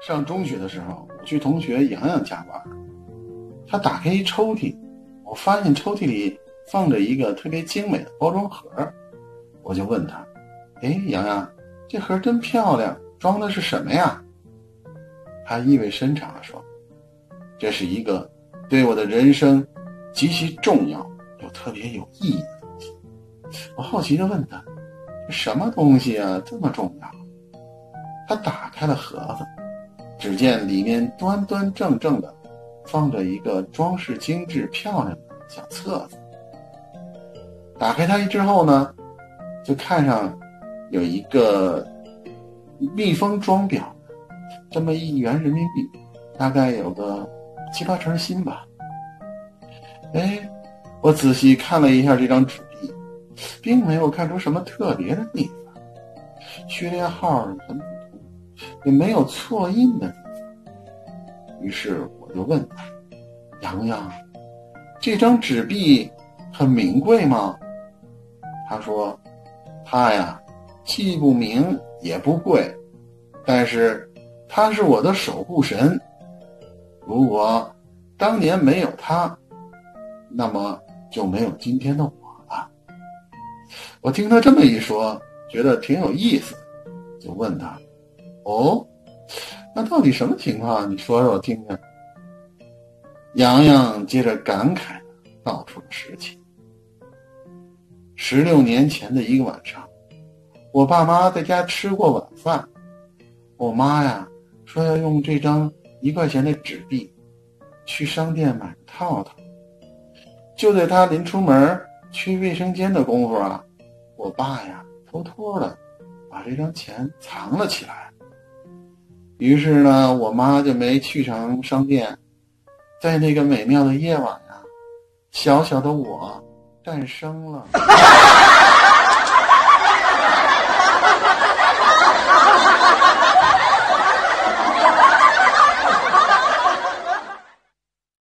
上中学的时候，我去同学洋洋家玩，他打开一抽屉，我发现抽屉里放着一个特别精美的包装盒，我就问他：“哎，洋洋，这盒真漂亮，装的是什么呀？”他意味深长地说：“这是一个对我的人生极其重要又特别有意义的东西。”我好奇地问他：“这什么东西啊？这么重要？”他打开了盒子。只见里面端端正正的放着一个装饰精致、漂亮的小册子。打开它之后呢，就看上有一个密封装裱这么一元人民币，大概有个七八成新吧。哎，我仔细看了一下这张纸币，并没有看出什么特别的地方，序列号很。也没有错印的，于是我就问他：“洋洋，这张纸币很名贵吗？”他说：“它呀，既不名也不贵，但是它是我的守护神。如果当年没有它，那么就没有今天的我了。”我听他这么一说，觉得挺有意思，就问他。哦，那到底什么情况？你说说我听听。洋洋接着感慨道出了实情。十六年前的一个晚上，我爸妈在家吃过晚饭，我妈呀说要用这张一块钱的纸币去商店买个套套。就在他临出门去卫生间的功夫啊，我爸呀偷偷的把这张钱藏了起来。于是呢，我妈就没去成商店，在那个美妙的夜晚呀，小小的我诞生了。